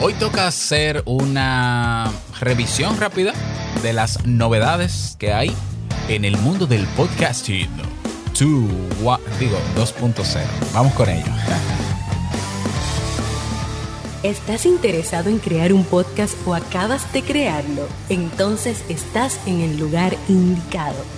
Hoy toca hacer una revisión rápida de las novedades que hay en el mundo del podcasting. digo 2.0. Vamos con ello. ¿Estás interesado en crear un podcast o acabas de crearlo? Entonces estás en el lugar indicado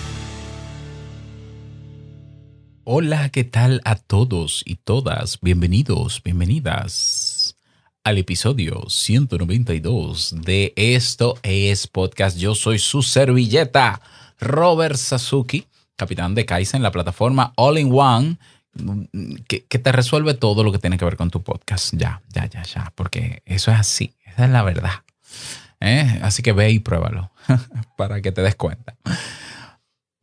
Hola, ¿qué tal a todos y todas? Bienvenidos, bienvenidas al episodio 192 de Esto es Podcast. Yo soy su servilleta, Robert Sasuki, capitán de Kaizen, la plataforma All in One, que, te resuelve todo lo que tiene que ver con tu podcast. Ya, ya, ya, ya, porque eso es así, esa es la verdad. ¿Eh? Así que ve y pruébalo para que te des cuenta.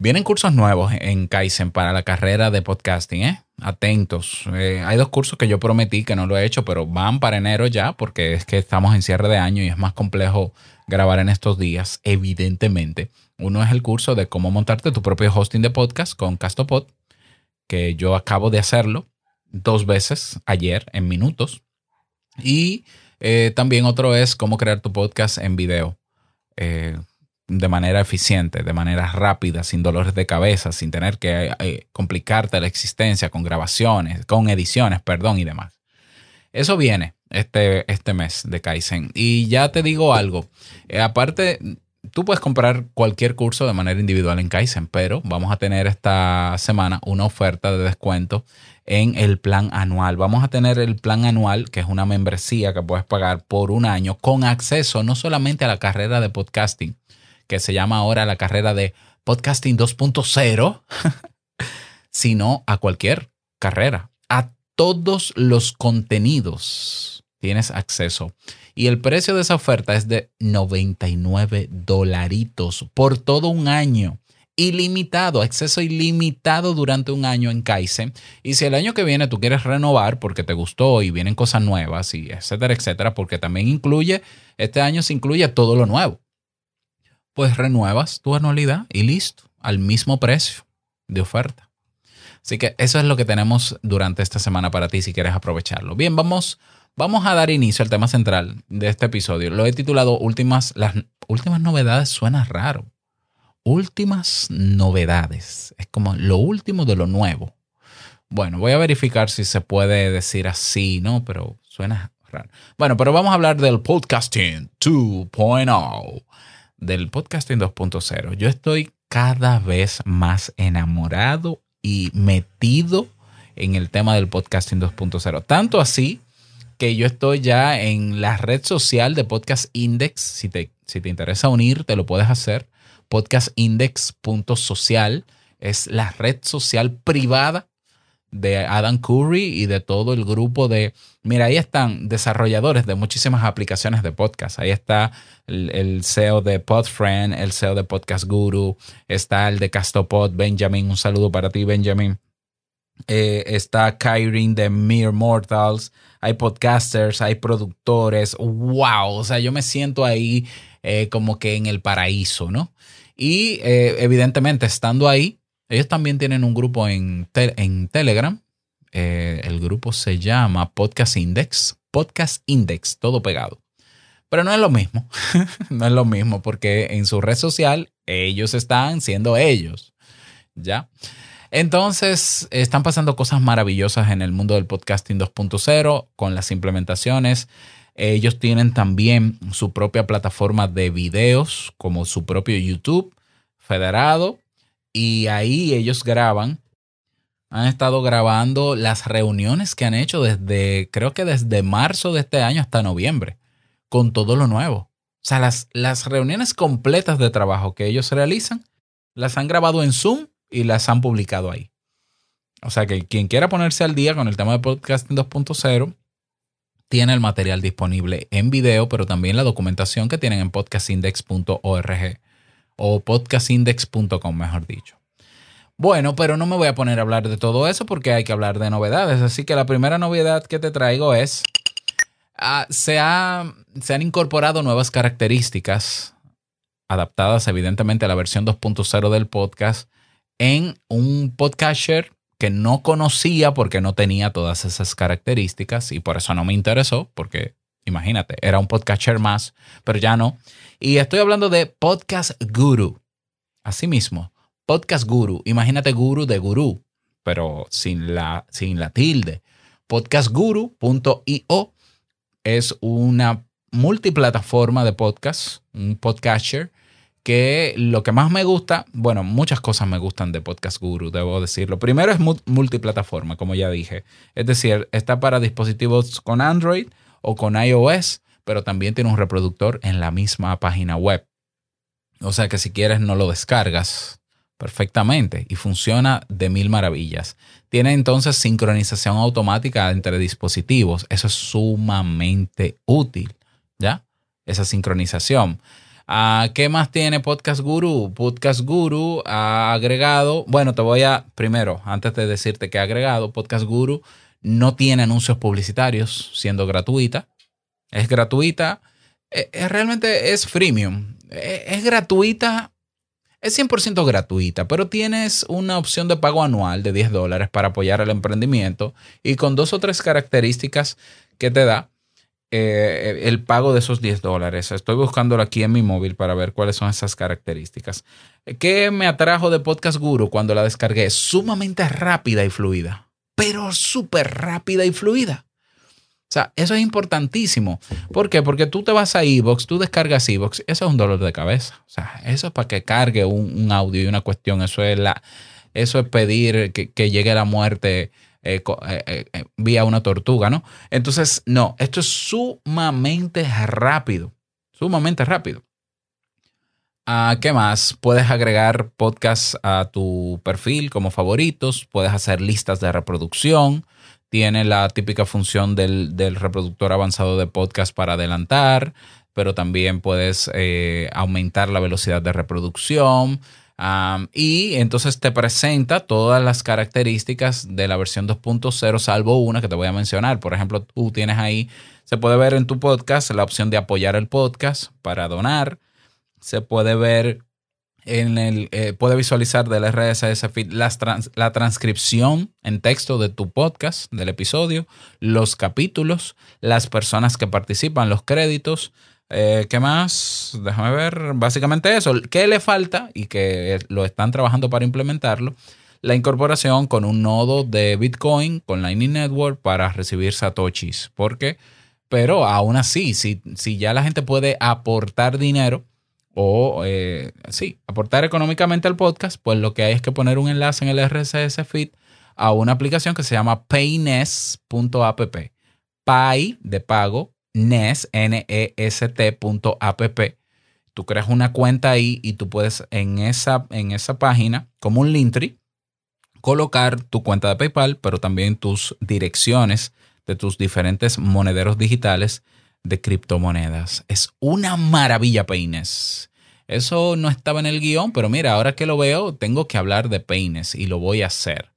Vienen cursos nuevos en Kaizen para la carrera de podcasting, ¿eh? Atentos. Eh, hay dos cursos que yo prometí que no lo he hecho, pero van para enero ya, porque es que estamos en cierre de año y es más complejo grabar en estos días, evidentemente. Uno es el curso de cómo montarte tu propio hosting de podcast con Castopod, que yo acabo de hacerlo dos veces ayer en minutos. Y eh, también otro es cómo crear tu podcast en video. Eh, de manera eficiente, de manera rápida, sin dolores de cabeza, sin tener que eh, complicarte la existencia con grabaciones, con ediciones, perdón, y demás. Eso viene este, este mes de Kaizen. Y ya te digo algo, eh, aparte, tú puedes comprar cualquier curso de manera individual en Kaizen, pero vamos a tener esta semana una oferta de descuento en el plan anual. Vamos a tener el plan anual, que es una membresía que puedes pagar por un año con acceso no solamente a la carrera de podcasting, que se llama ahora la carrera de podcasting 2.0, sino a cualquier carrera, a todos los contenidos tienes acceso. Y el precio de esa oferta es de 99 dolaritos por todo un año. Ilimitado, acceso ilimitado durante un año en Kaizen. Y si el año que viene tú quieres renovar porque te gustó y vienen cosas nuevas y etcétera, etcétera, porque también incluye, este año se incluye todo lo nuevo pues renuevas tu anualidad y listo, al mismo precio de oferta. Así que eso es lo que tenemos durante esta semana para ti si quieres aprovecharlo. Bien, vamos, vamos a dar inicio al tema central de este episodio. Lo he titulado Últimas, las últimas novedades. Suena raro. Últimas novedades. Es como lo último de lo nuevo. Bueno, voy a verificar si se puede decir así, ¿no? Pero suena raro. Bueno, pero vamos a hablar del podcasting 2.0 del podcasting 2.0. Yo estoy cada vez más enamorado y metido en el tema del podcasting 2.0. Tanto así que yo estoy ya en la red social de Podcast Index. Si te, si te interesa unir, te lo puedes hacer. Podcastindex.social es la red social privada de Adam Curry y de todo el grupo de, mira, ahí están desarrolladores de muchísimas aplicaciones de podcast. Ahí está el, CEO de Podfriend, el CEO de Podcast Guru, está el de Castopod, Benjamin, un saludo para ti, Benjamin. Eh, está Kyrin de Mere Mortals, hay podcasters, hay productores, wow, o sea, yo me siento ahí eh, como que en el paraíso, ¿no? Y eh, evidentemente estando ahí, ellos también tienen un grupo en, Telegram. Eh, el grupo se llama Podcast Index. Podcast Index, todo pegado. Pero no es lo mismo. no es lo mismo porque en su red social ellos están siendo ellos. ¿Ya? Entonces, están pasando cosas maravillosas en el mundo del podcasting 2.0 con las implementaciones. Ellos tienen también su propia plataforma de videos, como su propio YouTube federado, y ahí ellos graban, han estado grabando las reuniones que han hecho desde, creo que desde marzo de este año hasta noviembre, con todo lo nuevo. O sea, las, las reuniones completas de trabajo que ellos realizan, las han grabado en Zoom y las han publicado ahí. O sea que quien quiera ponerse al día con el tema de podcasting 2.0, tiene el material disponible en video, pero también la documentación que tienen en podcastindex.org o podcastindex.com, mejor dicho. Bueno, pero no me voy a poner a hablar de todo eso porque hay que hablar de novedades. Así que la primera novedad que te traigo es, uh, se, se han incorporado nuevas características adaptadas evidentemente a la versión 2.0 del podcast en un podcaster que no conocía porque no tenía todas esas características y por eso no me interesó, porque imagínate, era un podcaster más, pero ya no. Y estoy hablando de Podcast Guru. Asimismo, Podcast Guru. Imagínate guru de gurú, pero sin la, sin la tilde. Podcastguru.io es una multiplataforma de podcast, un podcaster que lo que más me gusta, bueno, muchas cosas me gustan de Podcast Guru, debo decirlo. Primero es multiplataforma, como ya dije. Es decir, está para dispositivos con Android o con iOS, pero también tiene un reproductor en la misma página web. O sea que si quieres no lo descargas perfectamente y funciona de mil maravillas. Tiene entonces sincronización automática entre dispositivos. Eso es sumamente útil, ¿ya? Esa sincronización. Ah, ¿Qué más tiene Podcast Guru? Podcast Guru ha agregado, bueno, te voy a, primero, antes de decirte que ha agregado, Podcast Guru no tiene anuncios publicitarios, siendo gratuita. Es gratuita, eh, eh, realmente es freemium. Eh, es gratuita, es 100% gratuita, pero tienes una opción de pago anual de 10 dólares para apoyar el emprendimiento y con dos o tres características que te da eh, el pago de esos 10 dólares. Estoy buscándolo aquí en mi móvil para ver cuáles son esas características. ¿Qué me atrajo de Podcast Guru cuando la descargué? Sumamente rápida y fluida, pero súper rápida y fluida. O sea, eso es importantísimo. ¿Por qué? Porque tú te vas a Evox, tú descargas Evox, eso es un dolor de cabeza. O sea, eso es para que cargue un, audio y una cuestión. Eso es, la, eso es pedir que, que llegue la muerte eh, eh, eh, vía una tortuga, ¿no? Entonces, no, esto es sumamente rápido, sumamente rápido. Ah, ¿Qué más? Puedes agregar podcasts a tu perfil como favoritos, puedes hacer listas de reproducción, tiene la típica función del, reproductor avanzado de podcast para adelantar, pero también puedes aumentar la velocidad de reproducción y entonces te presenta todas las características de la versión 2.0, salvo una que te voy a mencionar. Por ejemplo, tú tienes ahí, se puede ver en tu podcast la opción de apoyar el podcast para donar. Se puede ver en el, eh, puede visualizar del RSS feed la transcripción en texto de tu podcast, del episodio, los capítulos, las personas que participan, los créditos, eh, ¿Qué más? Déjame ver. Básicamente eso. ¿Qué le falta? Y que lo están trabajando para implementarlo. La incorporación con un nodo de Bitcoin con Lightning Network para recibir satoshis. ¿Por qué? Pero aún así, si, si ya la gente puede aportar dinero o, eh, sí, aportar económicamente al podcast, pues lo que hay es que poner un enlace en el RSS feed a una aplicación que se llama payness.app. Pay de pago, Nest, N-E-S-T.app. Tú creas una cuenta ahí y tú puedes en esa, en esa página, como un Linktree, colocar tu cuenta de PayPal, pero también tus direcciones de tus diferentes monederos digitales de criptomonedas. Es una maravilla, Peines. Eso no estaba en el guion, pero mira, ahora que lo veo, tengo que hablar de Peines y lo voy a hacer.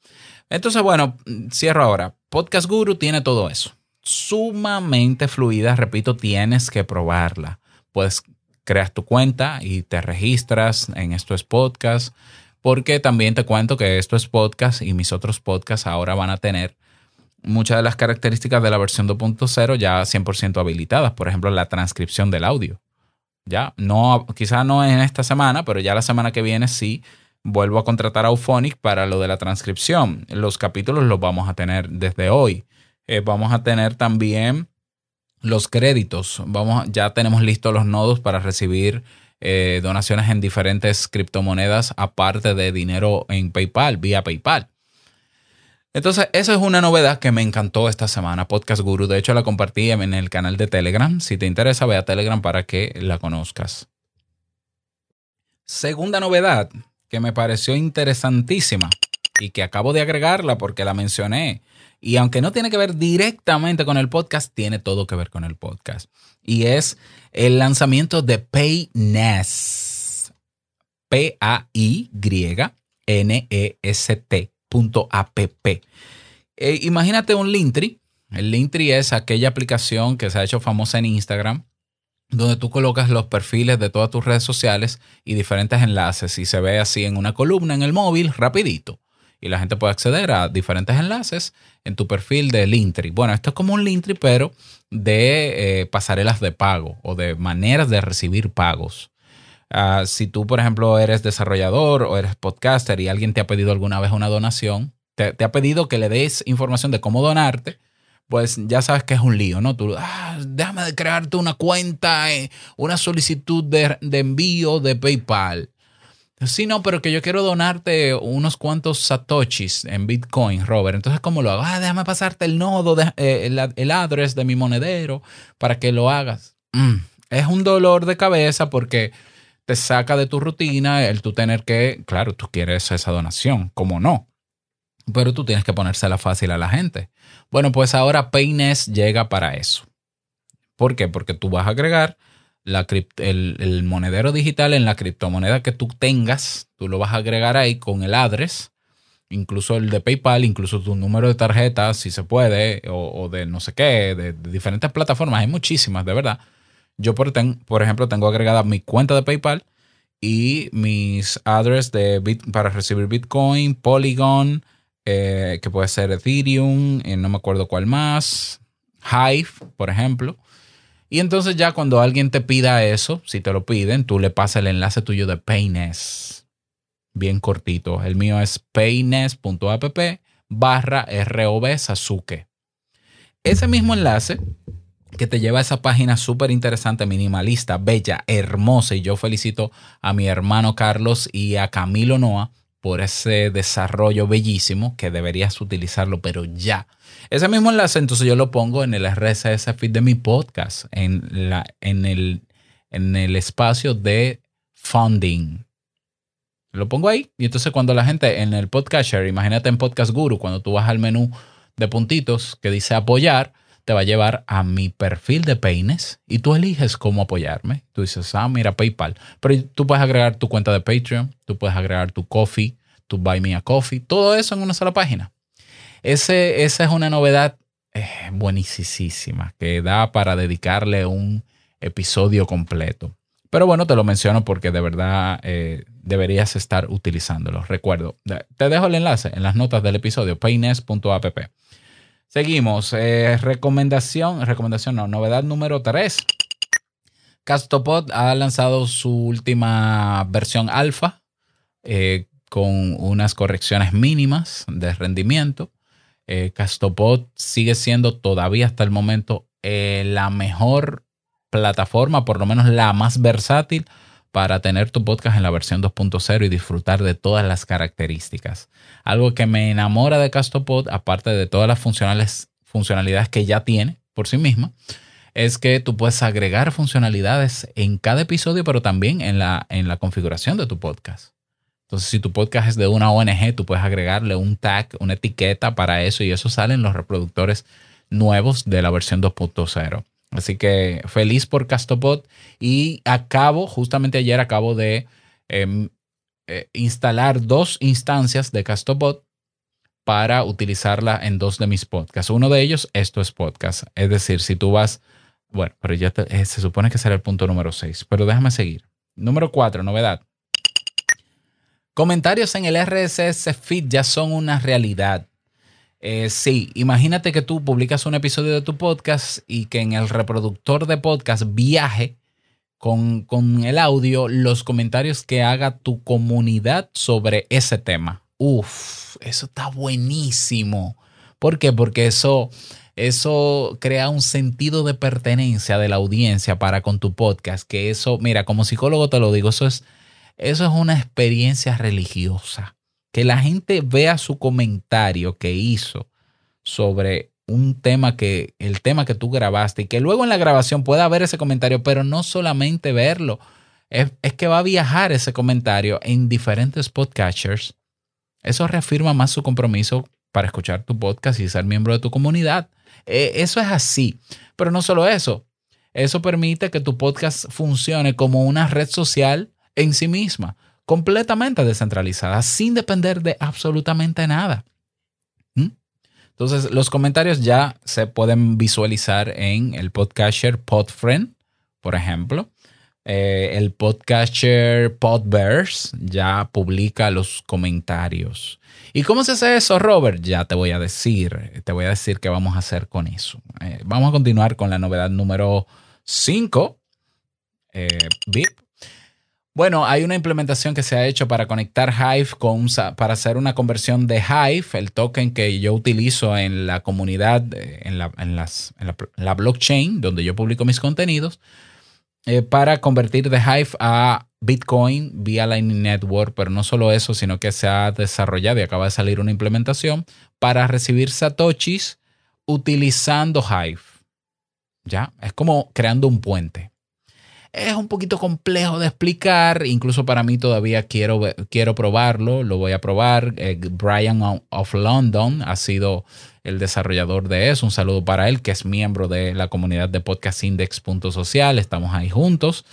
Entonces, bueno, cierro ahora. Podcast Guru tiene todo eso sumamente fluida. Repito, tienes que probarla. Puedes crear tu cuenta y te registras en Esto es Podcast, porque también te cuento que Esto es Podcast y mis otros podcasts ahora van a tener muchas de las características de la versión 2.0 ya 100% habilitadas. Por ejemplo, la transcripción del audio. Ya, no, quizá no en esta semana, pero ya la semana que viene sí vuelvo a contratar a Auphonic para lo de la transcripción. Los capítulos los vamos a tener desde hoy. Eh, vamos a tener también los créditos. Vamos, ya tenemos listos los nodos para recibir eh, donaciones en diferentes criptomonedas, aparte de dinero en PayPal, vía PayPal. Entonces, esa es una novedad que me encantó esta semana, Podcast Guru. De hecho, la compartí en el canal de Telegram. Si te interesa, ve a Telegram para que la conozcas. Segunda novedad que me pareció interesantísima y que acabo de agregarla porque la mencioné Y aunque no tiene que ver directamente con el podcast, tiene todo que ver con el podcast. Y es el lanzamiento de PayNest. P-A-Y-N-E-S-T.app. Eh, imagínate un Linktree. El Linktree es aquella aplicación que se ha hecho famosa en Instagram donde tú colocas los perfiles de todas tus redes sociales y diferentes enlaces y se ve así en una columna en el móvil rapidito. Y la gente puede acceder a diferentes enlaces en tu perfil de Linktree. Bueno, esto es como un Linktree, pero de eh, pasarelas de pago o de maneras de recibir pagos. Ah, si tú, por ejemplo, eres desarrollador o eres podcaster y alguien te ha pedido alguna vez una donación, te, te ha pedido que le des información de cómo donarte, pues ya sabes que es un lío, ¿no? Tú, ah, déjame crearte una cuenta, eh, una solicitud de, envío de PayPal. Sí, no, pero que yo quiero donarte unos cuantos satoshis en Bitcoin, Robert. Entonces, ¿cómo lo hago? Ah, déjame pasarte el nodo, de, eh, el, el address de mi monedero para que lo hagas. Mm, es un dolor de cabeza porque te saca de tu rutina el tú tener que, claro, tú quieres esa donación, ¿cómo no? pero tú tienes que ponérsela fácil a la gente. Bueno, pues ahora Paynest llega para eso. ¿Por qué? Porque tú vas a agregar la el, monedero digital en la criptomoneda que tú tengas, tú lo vas a agregar ahí con el address, incluso el de PayPal, incluso tu número de tarjeta, si se puede, o, de no sé qué, de, diferentes plataformas, hay muchísimas, de verdad. Yo, por, ejemplo, tengo agregada mi cuenta de PayPal y mis address de para recibir Bitcoin, Polygon, eh, que puede ser Ethereum, no me acuerdo cuál más, Hive, por ejemplo. Y entonces ya cuando alguien te pida eso, si te lo piden, tú le pasas el enlace tuyo de Payness. Bien cortito. El mío es payness.app barra ROB Sasuke. Ese mismo enlace que te lleva a esa página súper interesante, minimalista, bella, hermosa. Y yo felicito a mi hermano Carlos y a Camilo Noah por ese desarrollo bellísimo que deberías utilizarlo, pero ya. Ese mismo enlace, entonces yo lo pongo en el RSS feed de mi podcast, en, la, en, el, en el espacio de funding. Lo pongo ahí y entonces cuando la gente en el podcaster, imagínate en Podcast Guru, cuando tú vas al menú de puntitos que dice apoyar, te va a llevar a mi perfil de peines y tú eliges cómo apoyarme. Tú dices, ah, mira, PayPal. Pero tú puedes agregar tu cuenta de Patreon, tú puedes agregar tu coffee, tu buy me a coffee, todo eso en una sola página. Ese, esa es una novedad eh, buenísima que da para dedicarle un episodio completo. Pero bueno, te lo menciono porque de verdad eh, deberías estar utilizándolo. Recuerdo, te dejo el enlace en las notas del episodio, paynes.app. Seguimos. Eh, recomendación, recomendación no, novedad número 3. Castopod ha lanzado su última versión alfa eh, con unas correcciones mínimas de rendimiento. Eh, Castopod sigue siendo todavía hasta el momento la mejor plataforma, por lo menos la más versátil para tener tu podcast en la versión 2.0 y disfrutar de todas las características. Algo que me enamora de Castopod, aparte de todas las funcionalidades que ya tiene por sí misma, es que tú puedes agregar funcionalidades en cada episodio, pero también en la, en la configuración de tu podcast. Entonces, si tu podcast es de una ONG, tú puedes agregarle un tag, una etiqueta para eso y eso sale en los reproductores nuevos de la versión 2.0. Así que feliz por Castopod y acabo, justamente ayer acabo de em, eh, instalar dos instancias de Castopod para utilizarla en dos de mis podcasts. Uno de ellos, esto es podcast. Es decir, si tú vas, bueno, pero ya eh, se supone que será el punto número 6, pero déjame seguir. Número 4, novedad. Comentarios en el RSS feed ya son una realidad. Eh, sí, imagínate que tú publicas un episodio de tu podcast y que en el reproductor de podcast viaje con, el audio los comentarios que haga tu comunidad sobre ese tema. Uf, eso está buenísimo. ¿Por qué? Porque eso, eso crea un sentido de pertenencia de la audiencia para con tu podcast. Que eso, mira, como psicólogo te lo digo, eso es, eso es una experiencia religiosa que la gente vea su comentario que hizo sobre un tema que, el tema que tú grabaste y que luego en la grabación pueda ver ese comentario, pero no solamente verlo, es, que va a viajar ese comentario en diferentes podcasters. Eso reafirma más su compromiso para escuchar tu podcast y ser miembro de tu comunidad. Eh, eso es así. Pero no solo eso, eso permite que tu podcast funcione como una red social en sí misma, completamente descentralizada, sin depender de absolutamente nada. ¿Mm? Entonces, los comentarios ya se pueden visualizar en el podcaster Podfriend, por ejemplo. Eh, el podcaster Podverse ya publica los comentarios. ¿Y cómo se hace eso, Robert? Ya te voy a decir, te voy a decir qué vamos a hacer con eso. Eh, vamos a continuar con la novedad número 5. Eh, Bueno, hay una implementación que se ha hecho para conectar Hive con, para hacer una conversión de Hive, el token que yo utilizo en la comunidad, en la, en las, en la blockchain donde yo publico mis contenidos eh, para convertir de Hive a Bitcoin vía Lightning Network, pero no solo eso, sino que se ha desarrollado y acaba de salir una implementación para recibir satoshis utilizando Hive. ¿Ya? Es como creando un puente. Es un poquito complejo de explicar, incluso para mí todavía quiero, quiero probarlo, lo voy a probar. Eh, Brian of London ha sido el desarrollador de eso. Un saludo para él, que es miembro de la comunidad de Podcast Index.social. Estamos ahí juntos.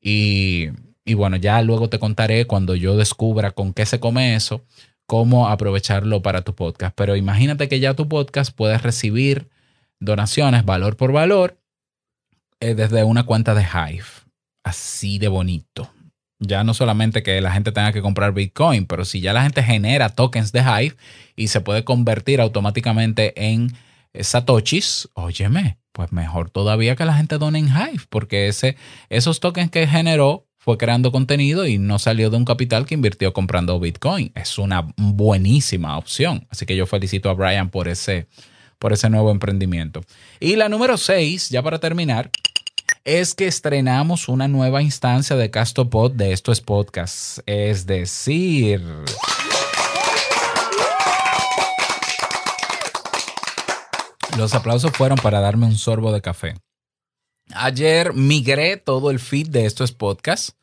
Y, y bueno, ya luego te contaré cuando yo descubra con qué se come eso, cómo aprovecharlo para tu podcast. Pero imagínate que ya tu podcast puedes recibir donaciones valor por valor eh, desde una cuenta de Hive así de bonito. Ya no solamente que la gente tenga que comprar Bitcoin, pero si ya la gente genera tokens de Hive y se puede convertir automáticamente en eh, satoshis, óyeme, pues mejor todavía que la gente done en Hive, porque ese, esos tokens que generó fue creando contenido y no salió de un capital que invirtió comprando Bitcoin. Es una buenísima opción. Así que yo felicito a Brian por ese, por ese nuevo emprendimiento. Y la número 6, ya para terminar, es que estrenamos una nueva instancia de Castopod de estos podcasts. Es decir... Los aplausos fueron para darme un sorbo de café. Ayer migré todo el feed de estos podcasts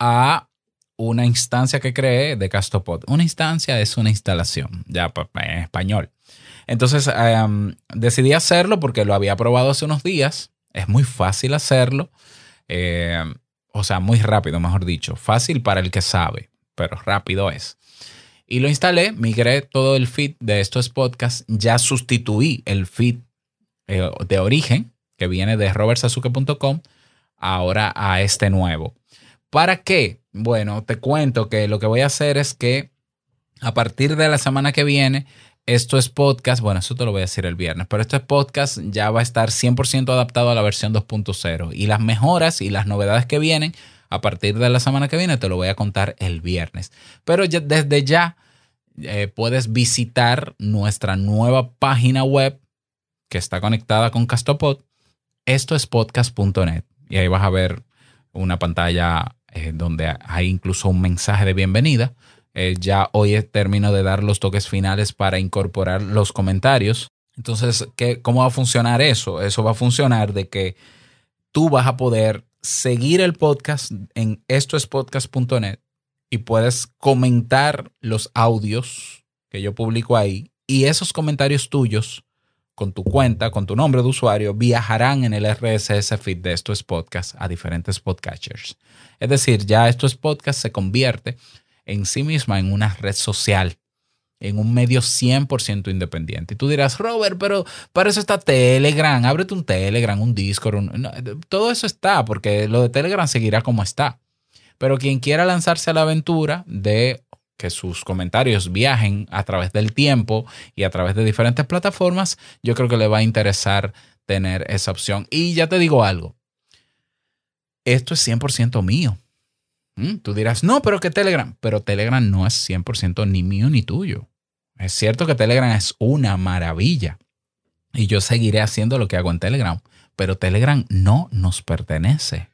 a una instancia que creé de Castopod. Una instancia es una instalación, ya en español. Entonces em, decidí hacerlo porque lo había probado hace unos días es muy fácil hacerlo. Eh, o sea, muy rápido, mejor dicho. Fácil para el que sabe, pero rápido es. Y lo instalé, migré todo el feed de estos podcasts. Ya sustituí el feed eh, de origen, que viene de robertsazuke.com, ahora a este nuevo. ¿Para qué? Bueno, te cuento que lo que voy a hacer es que a partir de la semana que viene esto es podcast, bueno, eso te lo voy a decir el viernes, pero este podcast ya va a estar 100% adaptado a la versión 2.0 y las mejoras y las novedades que vienen a partir de la semana que viene te lo voy a contar el viernes. Pero ya, desde ya eh, puedes visitar nuestra nueva página web que está conectada con Castopod. Esto es podcast.net y ahí vas a ver una pantalla eh, donde hay incluso un mensaje de bienvenida eh, ya hoy termino de dar los toques finales para incorporar los comentarios. Entonces, ¿qué, ¿cómo va a funcionar eso? Eso va a funcionar de que tú vas a poder seguir el podcast en estoespodcast.net y puedes comentar los audios que yo publico ahí y esos comentarios tuyos con tu cuenta, con tu nombre de usuario, viajarán en el RSS feed de estos podcasts a diferentes podcatchers. Es decir, ya estos podcasts se convierte en sí misma en una red social, en un medio 100% independiente. Y tú dirás, Robert, pero para eso está Telegram, ábrete un Telegram, un Discord, todo eso está, porque lo de Telegram seguirá como está. Pero quien quiera lanzarse a la aventura de que sus comentarios viajen a través del tiempo y a través de diferentes plataformas, yo creo que le va a interesar tener esa opción. Y ya te digo algo, esto es 100% mío. Mm, tú dirás, no, pero que Telegram. Pero Telegram no es 100% ni mío ni tuyo. Es cierto que Telegram es una maravilla. Y yo seguiré haciendo lo que hago en Telegram. Pero Telegram no nos pertenece.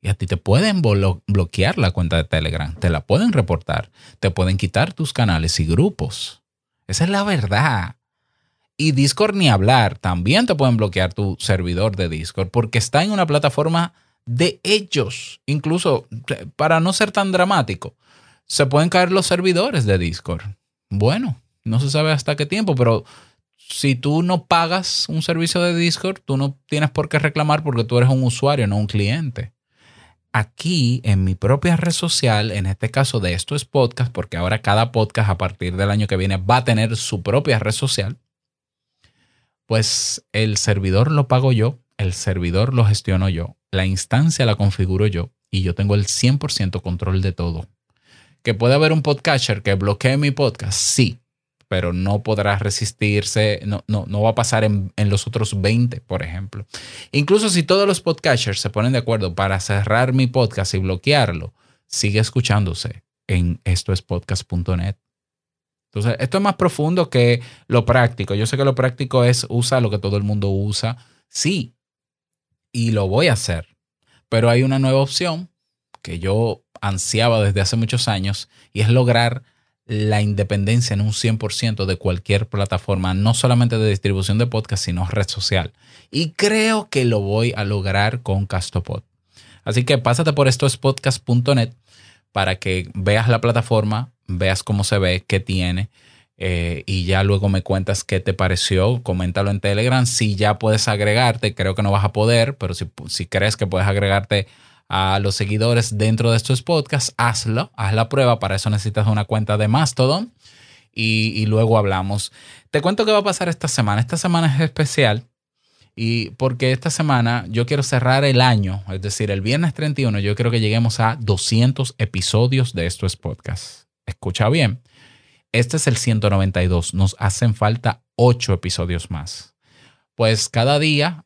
Y a ti te pueden bloquear la cuenta de Telegram. Te la pueden reportar. Te pueden quitar tus canales y grupos. Esa es la verdad. Y Discord ni hablar. También te pueden bloquear tu servidor de Discord porque está en una plataforma de ellos. Incluso, para no ser tan dramático, se pueden caer los servidores de Discord. Bueno, No se sabe hasta qué tiempo, pero si tú no pagas un servicio de Discord, tú no tienes por qué reclamar porque tú eres un usuario, no un cliente. Aquí, en mi propia red social, en este caso de esto es podcast, porque ahora cada podcast a partir del año que viene va a tener su propia red social, pues el servidor lo pago yo, el servidor lo gestiono yo, la instancia la configuro yo y yo tengo el 100% control de todo. ¿Que puede haber un podcaster que bloquee mi podcast? Sí, pero no podrá resistirse, no, no, no va a pasar en, en, los otros 20, por ejemplo. Incluso si todos los podcasters se ponen de acuerdo para cerrar mi podcast y bloquearlo, sigue escuchándose en estoespodcast.net. Entonces, esto es más profundo que lo práctico. Yo sé que lo práctico es usa lo que todo el mundo usa. Sí, y lo voy a hacer. Pero hay una nueva opción que yo ansiaba desde hace muchos años y es lograr la independencia en un 100% de cualquier plataforma, no solamente de distribución de podcast, sino red social. Y creo que lo voy a lograr con Castopod. Así que pásate por esto es podcast.net para que veas la plataforma, veas cómo se ve, qué tiene. Eh, y ya luego me cuentas qué te pareció, coméntalo en Telegram. Si ya puedes agregarte, creo que no vas a poder, pero si, si crees que puedes agregarte a los seguidores dentro de estos podcasts, hazlo, haz la prueba. Para eso necesitas una cuenta de Mastodon y, luego hablamos. Te cuento qué va a pasar esta semana. Esta semana es especial y porque esta semana yo quiero cerrar el año, es decir, el viernes 31, yo quiero que lleguemos a 200 episodios de estos podcasts. Escucha bien. Este es el 192. Nos hacen falta 8 episodios más. Pues cada día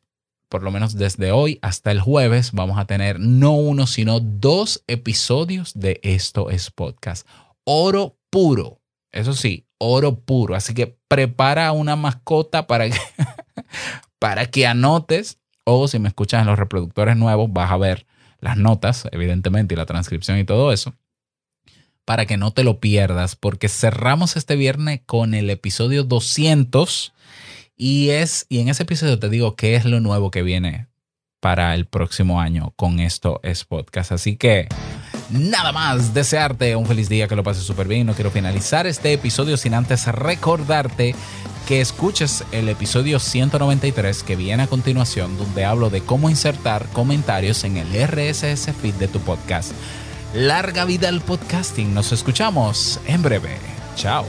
por lo menos desde hoy hasta el jueves, vamos a tener no uno, sino dos episodios de Esto es Podcast. Oro puro. Eso sí, oro puro. Así que prepara una mascota para que, para que anotes. O si me escuchas en los reproductores nuevos, vas a ver las notas, evidentemente, y la transcripción y todo eso. Para que no te lo pierdas, porque cerramos este viernes con el episodio 200 y, es, y en ese episodio te digo qué es lo nuevo que viene para el próximo año con esto es podcast. Así que nada más, desearte un feliz día, que lo pases súper bien. No quiero finalizar este episodio sin antes recordarte que escuches el episodio 193 que viene a continuación, donde hablo de cómo insertar comentarios en el RSS feed de tu podcast. Larga vida al podcasting. Nos escuchamos en breve. Chao.